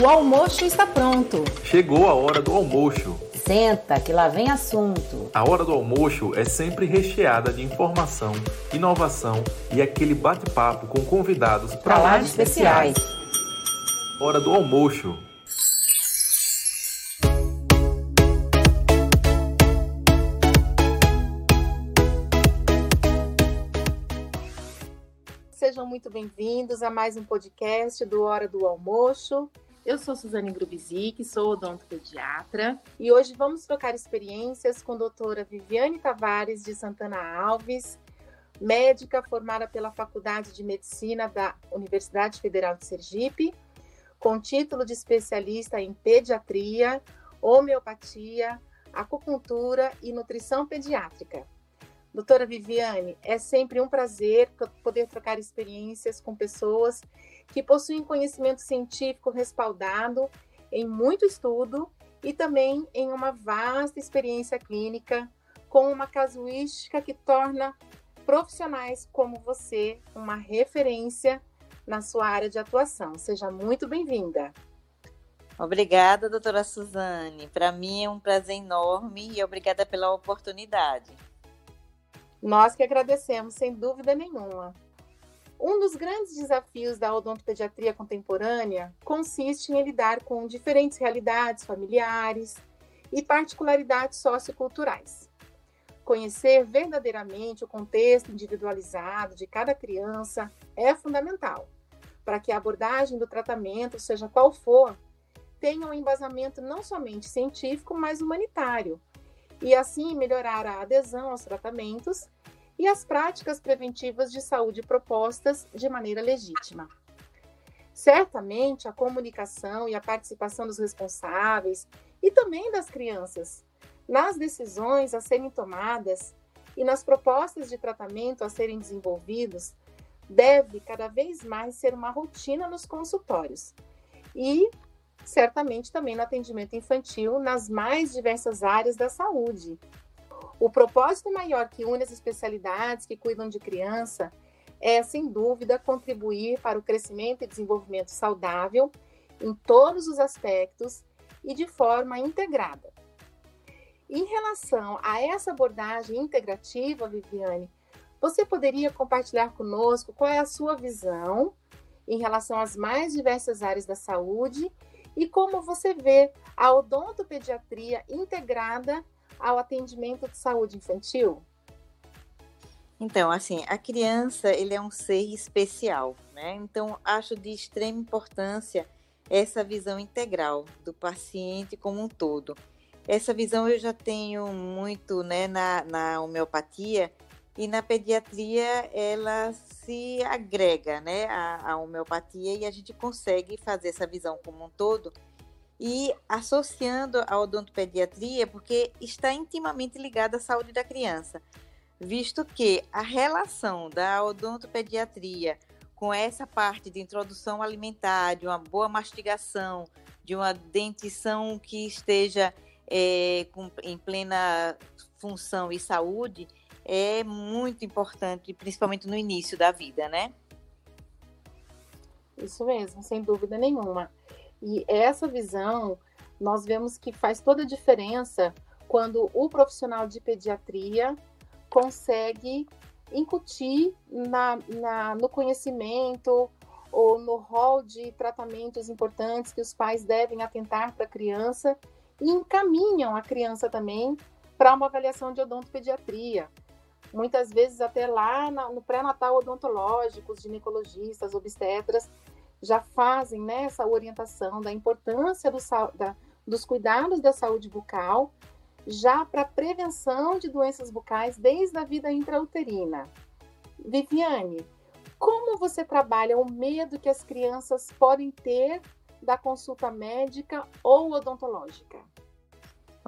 O almoço está pronto. Chegou a hora do almoço. Senta, que lá vem assunto. A hora do almoço é sempre recheada de informação, inovação e aquele bate-papo com convidados para lá de especiais. Hora do almoço. Sejam muito bem-vindos a mais um podcast do Hora do Almoço. Eu sou Suzane Grubizic, sou odontopediatra e hoje vamos trocar experiências com a doutora Viviane Tavares de Santana Alves, médica formada pela Faculdade de Medicina da Universidade Federal de Sergipe, com título de especialista em pediatria, homeopatia, acupuntura e nutrição pediátrica. Doutora Viviane, é sempre um prazer poder trocar experiências com pessoas que possuem conhecimento científico respaldado em muito estudo e também em uma vasta experiência clínica, com uma casuística que torna profissionais como você uma referência na sua área de atuação. Seja muito bem-vinda. Obrigada, doutora Suzane. Para mim é um prazer enorme e obrigada pela oportunidade. Nós que agradecemos, sem dúvida nenhuma. Um dos grandes desafios da odontopediatria contemporânea consiste em lidar com diferentes realidades familiares e particularidades socioculturais. Conhecer verdadeiramente o contexto individualizado de cada criança é fundamental para que a abordagem do tratamento, seja qual for, tenha um embasamento não somente científico, mas humanitário, e assim melhorar a adesão aos tratamentos e as práticas preventivas de saúde propostas de maneira legítima. Certamente, a comunicação e a participação dos responsáveis e também das crianças nas decisões a serem tomadas e nas propostas de tratamento a serem desenvolvidos deve cada vez mais ser uma rotina nos consultórios e certamente também no atendimento infantil nas mais diversas áreas da saúde, o propósito maior que une as especialidades que cuidam de criança é, sem dúvida, contribuir para o crescimento e desenvolvimento saudável em todos os aspectos e de forma integrada. Em relação a essa abordagem integrativa, Viviane, você poderia compartilhar conosco qual é a sua visão em relação às mais diversas áreas da saúde e como você vê a odontopediatria integrada ao atendimento de saúde infantil? Então, assim, a criança, ele é um ser especial, né? Então, acho de extrema importância essa visão integral do paciente como um todo. Essa visão eu já tenho muito, né, na, na homeopatia e na pediatria ela se agrega, né, à, à homeopatia e a gente consegue fazer essa visão como um todo e associando a odontopediatria porque está intimamente ligada à saúde da criança, visto que a relação da odontopediatria com essa parte de introdução alimentar, de uma boa mastigação, de uma dentição que esteja é, com, em plena função e saúde, é muito importante, principalmente no início da vida, né? Isso mesmo, sem dúvida nenhuma. E essa visão nós vemos que faz toda a diferença quando o profissional de pediatria consegue incutir na, na, no conhecimento ou no rol de tratamentos importantes que os pais devem atentar para a criança e encaminham a criança também para uma avaliação de odontopediatria. Muitas vezes até lá no pré-natal odontológico, os ginecologistas, obstetras já fazem né, essa orientação da importância do, da, dos cuidados da saúde bucal, já para prevenção de doenças bucais desde a vida intrauterina. Viviane, como você trabalha o medo que as crianças podem ter da consulta médica ou odontológica?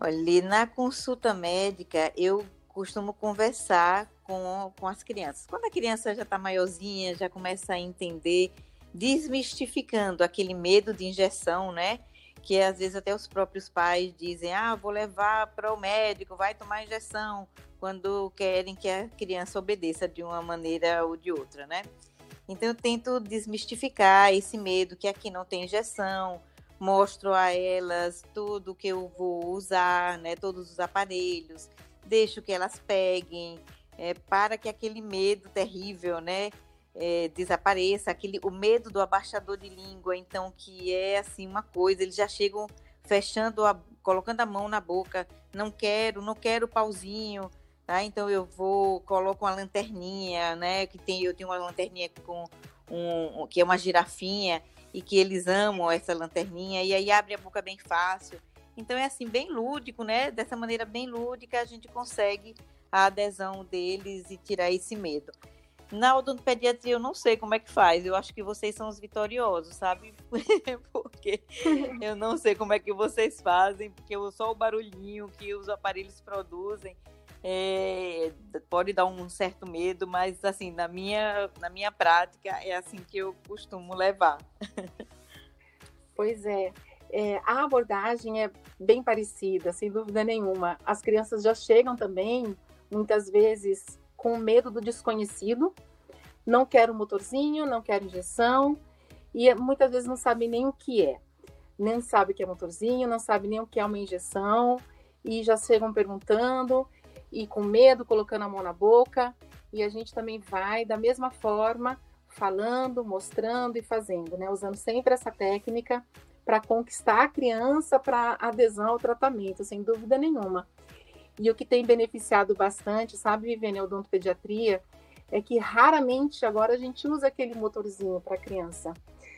Olha, na consulta médica, eu costumo conversar com, com as crianças. Quando a criança já está maiorzinha, já começa a entender desmistificando aquele medo de injeção, né? Que às vezes até os próprios pais dizem: ah, vou levar para o médico, vai tomar injeção, quando querem que a criança obedeça de uma maneira ou de outra, né? Então eu tento desmistificar esse medo que aqui não tem injeção, mostro a elas tudo que eu vou usar, né, todos os aparelhos, deixo que elas peguem, é, para que aquele medo terrível, né, é, desapareça, aquele, o medo do abaixador de língua, então, que é assim uma coisa, eles já chegam fechando, a, colocando a mão na boca, não quero, não quero pauzinho, tá? Então eu vou, coloco uma lanterninha, né, que tem, eu tenho uma lanterninha com um, que é uma girafinha, e que eles amam essa lanterninha, e aí abre a boca bem fácil. Então é assim, bem lúdico, né? Dessa maneira bem lúdica, a gente consegue a adesão deles e tirar esse medo. Na odontopediatria eu não sei como é que faz. Eu acho que vocês são os vitoriosos, sabe? porque eu não sei como é que vocês fazem, porque só o barulhinho que os aparelhos produzem é, pode dar um certo medo, mas assim, na minha, na minha prática é assim que eu costumo levar. Pois é. É, a abordagem é bem parecida, sem dúvida nenhuma. As crianças já chegam também, muitas vezes, com medo do desconhecido. Não quero motorzinho, não quero injeção, e muitas vezes não sabem nem o que é. Nem sabe o que é motorzinho, não sabe nem o que é uma injeção, e já chegam perguntando e com medo, colocando a mão na boca. E a gente também vai da mesma forma, falando, mostrando e fazendo, né? Usando sempre essa técnica para conquistar a criança para adesão ao tratamento, sem dúvida nenhuma. E o que tem beneficiado bastante, sabe, Viviane, odontopediatria, é que raramente agora a gente usa aquele motorzinho para criança.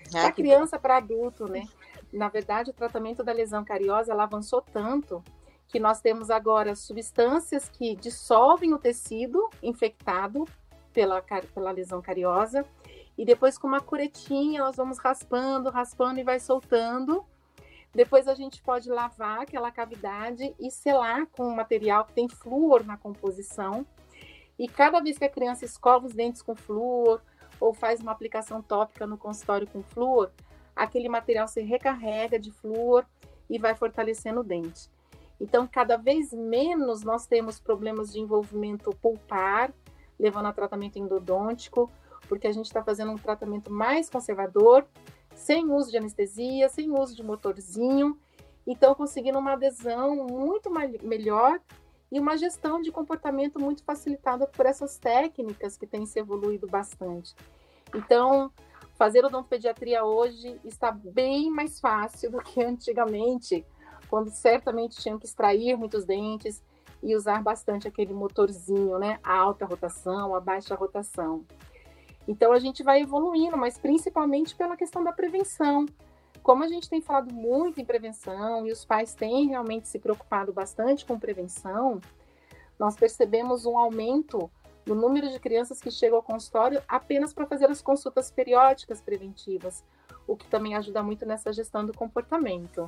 Ah, para criança, para adulto, né? Na verdade, o tratamento da lesão cariosa ela avançou tanto que nós temos agora substâncias que dissolvem o tecido infectado pela, pela lesão cariosa e depois com uma curetinha nós vamos raspando, raspando e vai soltando. Depois a gente pode lavar aquela cavidade e selar com um material que tem flúor na composição. E cada vez que a criança escova os dentes com flúor ou faz uma aplicação tópica no consultório com flúor, aquele material se recarrega de flúor e vai fortalecendo o dente. Então, cada vez menos nós temos problemas de envolvimento pulpar, levando a tratamento endodôntico, porque a gente está fazendo um tratamento mais conservador, sem uso de anestesia, sem uso de motorzinho, então conseguindo uma adesão muito melhor e uma gestão de comportamento muito facilitada por essas técnicas que têm se evoluído bastante. Então, fazer odontopediatria hoje está bem mais fácil do que antigamente quando certamente tinham que extrair muitos dentes e usar bastante aquele motorzinho, né? A alta rotação, a baixa rotação. Então a gente vai evoluindo, mas principalmente pela questão da prevenção. Como a gente tem falado muito em prevenção e os pais têm realmente se preocupado bastante com prevenção, nós percebemos um aumento no número de crianças que chegam ao consultório apenas para fazer as consultas periódicas preventivas, o que também ajuda muito nessa gestão do comportamento.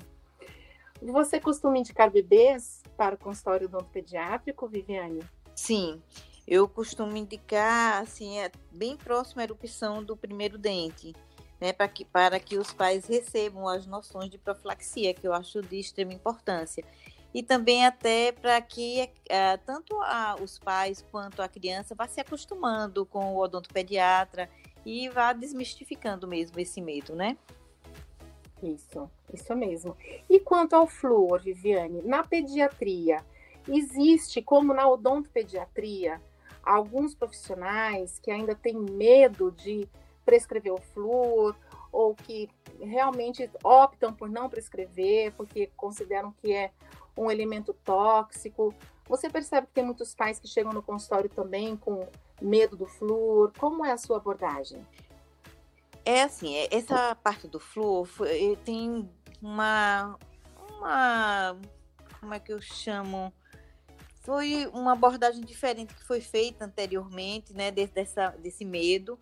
Você costuma indicar bebês para o consultório odontopediátrico, Viviane? Sim, eu costumo indicar, assim, é bem próximo à erupção do primeiro dente, né, para que, para que os pais recebam as noções de profilaxia, que eu acho de extrema importância. E também até para que uh, tanto a, os pais quanto a criança vá se acostumando com o odontopediatra e vá desmistificando mesmo esse medo, né? Isso, isso mesmo. E quanto ao flúor, Viviane, na pediatria, existe, como na odontopediatria, alguns profissionais que ainda têm medo de prescrever o flúor ou que realmente optam por não prescrever porque consideram que é um elemento tóxico. Você percebe que tem muitos pais que chegam no consultório também com medo do flúor. Como é a sua abordagem? É assim, é, essa parte do flúor eh, tem uma, uma. Como é que eu chamo? Foi uma abordagem diferente que foi feita anteriormente, né? Dessa, desse medo.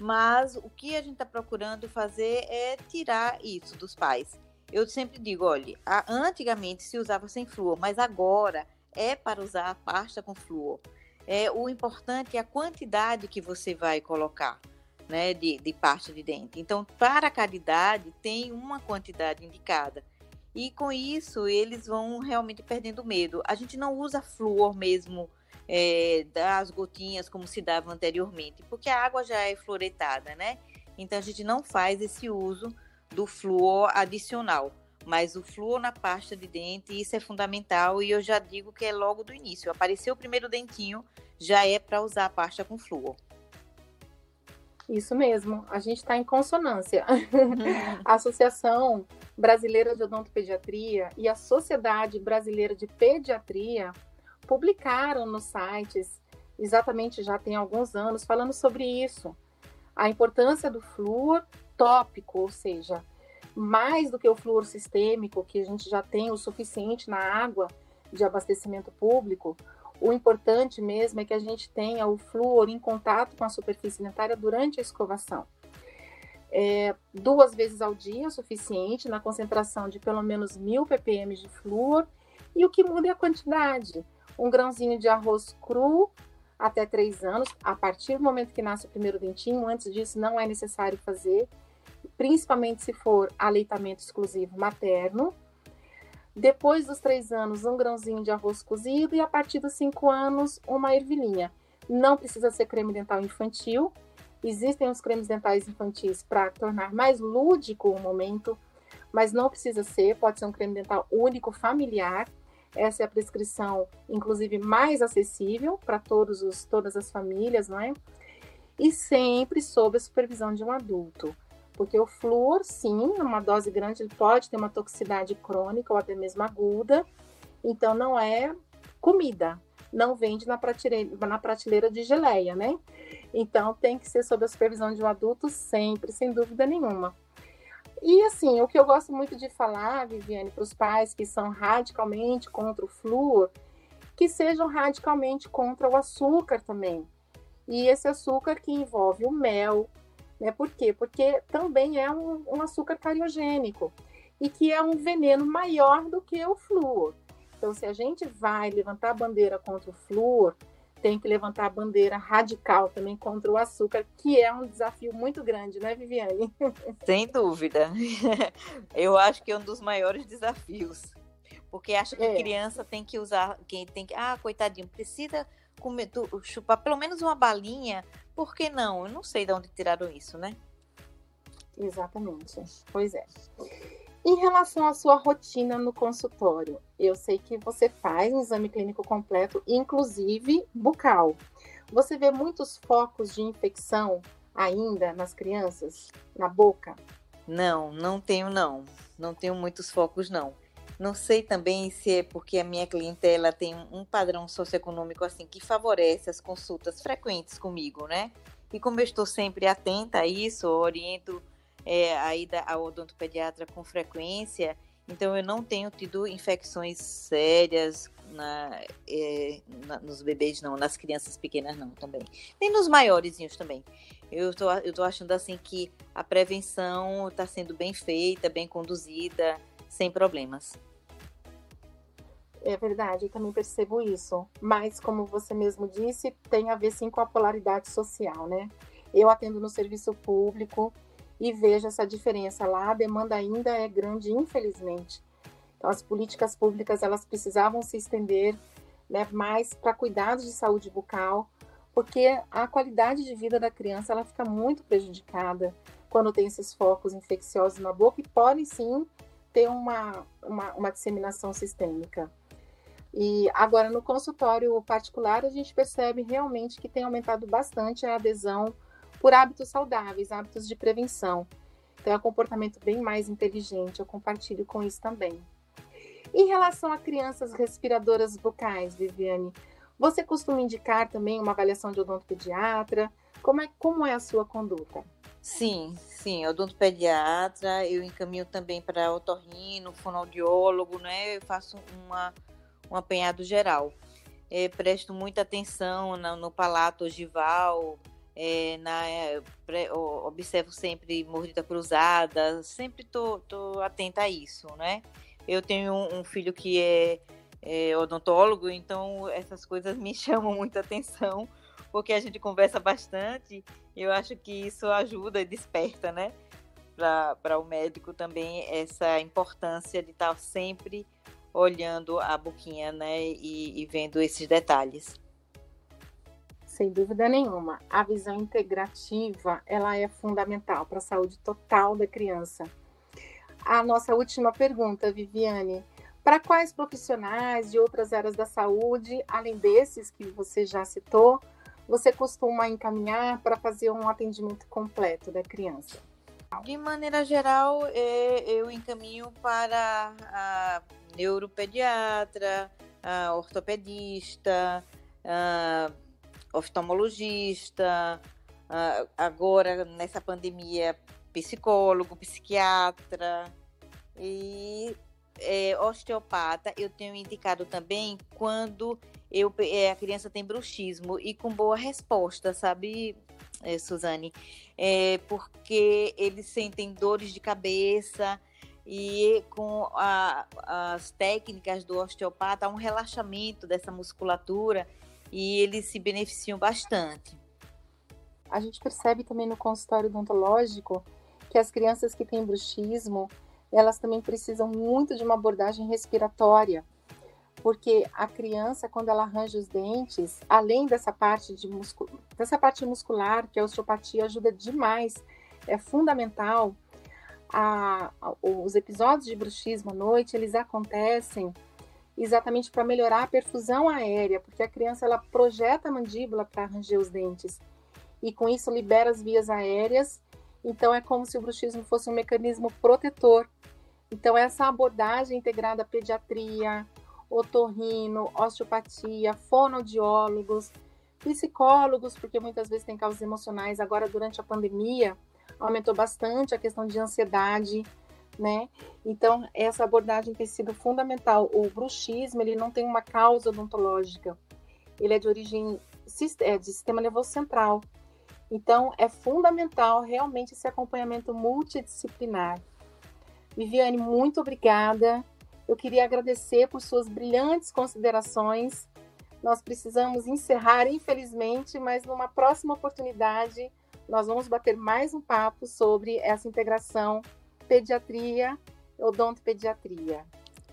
Mas o que a gente está procurando fazer é tirar isso dos pais. Eu sempre digo, olha, antigamente se usava sem flúor, mas agora é para usar a pasta com flúor. É, o importante é a quantidade que você vai colocar né, de, de parte de dente. Então, para a caridade, tem uma quantidade indicada. E com isso, eles vão realmente perdendo medo. A gente não usa flúor mesmo é, das gotinhas como se dava anteriormente, porque a água já é fluoretada, né? Então, a gente não faz esse uso do flúor adicional. Mas o flúor na pasta de dente, isso é fundamental e eu já digo que é logo do início. Apareceu o primeiro dentinho, já é para usar a pasta com flúor. Isso mesmo, a gente está em consonância. a Associação Brasileira de Odontopediatria e a Sociedade Brasileira de Pediatria publicaram nos sites, exatamente já tem alguns anos, falando sobre isso. A importância do flúor tópico, ou seja, mais do que o flúor sistêmico, que a gente já tem o suficiente na água de abastecimento público, o importante mesmo é que a gente tenha o flúor em contato com a superfície dentária durante a escovação. É, duas vezes ao dia é o suficiente, na concentração de pelo menos mil ppm de flúor, e o que muda é a quantidade. Um grãozinho de arroz cru até três anos, a partir do momento que nasce o primeiro dentinho, antes disso não é necessário fazer, principalmente se for aleitamento exclusivo materno. Depois dos três anos, um grãozinho de arroz cozido e a partir dos cinco anos, uma ervilhinha. Não precisa ser creme dental infantil. Existem os cremes dentais infantis para tornar mais lúdico o momento, mas não precisa ser. Pode ser um creme dental único, familiar. Essa é a prescrição, inclusive, mais acessível para todos os, todas as famílias, não é? E sempre sob a supervisão de um adulto. Porque o flúor, sim, uma dose grande, ele pode ter uma toxicidade crônica ou até mesmo aguda. Então, não é comida. Não vende na prateleira, na prateleira de geleia, né? Então, tem que ser sob a supervisão de um adulto sempre, sem dúvida nenhuma. E assim, o que eu gosto muito de falar, Viviane, para os pais que são radicalmente contra o flúor, que sejam radicalmente contra o açúcar também. E esse açúcar que envolve o mel, né? Por quê? Porque também é um, um açúcar cariogênico e que é um veneno maior do que o flúor. Então, se a gente vai levantar a bandeira contra o flúor, tem que levantar a bandeira radical também contra o açúcar, que é um desafio muito grande, né, Viviane? Sem dúvida. Eu acho que é um dos maiores desafios. Porque acho que é. criança tem que usar, quem tem que, ah, coitadinho, precisa comer, chupar pelo menos uma balinha por que não? Eu não sei de onde tiraram isso, né? Exatamente. Pois é. Em relação à sua rotina no consultório, eu sei que você faz um exame clínico completo, inclusive bucal. Você vê muitos focos de infecção ainda nas crianças, na boca? Não, não tenho não. Não tenho muitos focos não. Não sei também se é porque a minha clientela tem um padrão socioeconômico assim que favorece as consultas frequentes comigo, né? E como eu estou sempre atenta a isso, oriento é, a ida ao odontopediatra com frequência, então eu não tenho tido infecções sérias na, é, na, nos bebês, não, nas crianças pequenas não também. Nem nos maiorzinhos também. Eu tô, eu tô achando assim que a prevenção está sendo bem feita, bem conduzida, sem problemas. É verdade, eu também percebo isso. Mas, como você mesmo disse, tem a ver sim com a polaridade social, né? Eu atendo no serviço público e vejo essa diferença lá. A demanda ainda é grande, infelizmente. Então, as políticas públicas elas precisavam se estender né, mais para cuidados de saúde bucal, porque a qualidade de vida da criança ela fica muito prejudicada quando tem esses focos infecciosos na boca e podem sim ter uma, uma, uma disseminação sistêmica. E agora no consultório particular a gente percebe realmente que tem aumentado bastante a adesão por hábitos saudáveis, hábitos de prevenção. Então é um comportamento bem mais inteligente, eu compartilho com isso também. Em relação a crianças respiradoras bucais, Viviane, você costuma indicar também uma avaliação de odontopediatra? Como é, como é a sua conduta? Sim, sim, odontopediatra, eu encaminho também para otorrino, fonoaudiólogo, né? Eu faço uma um apanhado geral. É, presto muita atenção no, no palato ogival, é, na, pre, observo sempre mordida cruzada, sempre tô, tô atenta a isso, né? Eu tenho um, um filho que é, é, odontólogo, então essas coisas me chamam muita atenção, porque a gente conversa bastante, eu acho que isso ajuda e desperta, né? Para o médico também essa importância de estar sempre olhando a boquinha, né, e, e vendo esses detalhes. Sem dúvida nenhuma, a visão integrativa ela é fundamental para a saúde total da criança. a nossa última pergunta, Viviane. Para quais profissionais de outras áreas da saúde, além desses que você já citou, você costuma encaminhar para fazer um atendimento completo da criança? De maneira geral, é, eu encaminho para a neuropediatra, a ortopedista, a oftalmologista, agora nessa pandemia, psicólogo, psiquiatra e é, osteopata. Eu tenho indicado também quando eu, é, a criança tem bruxismo e com boa resposta, sabe, é, Suzane? É, porque eles sentem dores de cabeça e com a, as técnicas do osteopata há um relaxamento dessa musculatura e eles se beneficiam bastante. A gente percebe também no consultório odontológico que as crianças que têm bruxismo, elas também precisam muito de uma abordagem respiratória, porque a criança, quando ela arranja os dentes, além dessa parte, de dessa parte muscular, que a osteopatia ajuda demais, é fundamental, a... os episódios de bruxismo à noite, eles acontecem exatamente para melhorar a perfusão aérea, porque a criança ela projeta a mandíbula para arranjar os dentes e com isso libera as vias aéreas. Então é como se o bruxismo fosse um mecanismo protetor. Então essa abordagem integrada à pediatria, otorrino, osteopatia, fonoaudiólogos, psicólogos, porque muitas vezes tem causas emocionais. Agora durante a pandemia aumentou bastante a questão de ansiedade, né? Então essa abordagem tem sido fundamental. O bruxismo ele não tem uma causa odontológica, ele é de origem é, de sistema nervoso central. Então, é fundamental realmente esse acompanhamento multidisciplinar. Viviane, muito obrigada. Eu queria agradecer por suas brilhantes considerações. Nós precisamos encerrar, infelizmente, mas numa próxima oportunidade nós vamos bater mais um papo sobre essa integração pediatria, odontopediatria.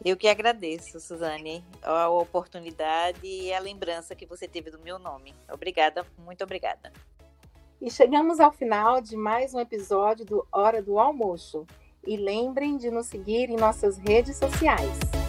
Eu que agradeço, Suzane, a oportunidade e a lembrança que você teve do meu nome. Obrigada, muito obrigada. E chegamos ao final de mais um episódio do Hora do Almoço. E lembrem de nos seguir em nossas redes sociais.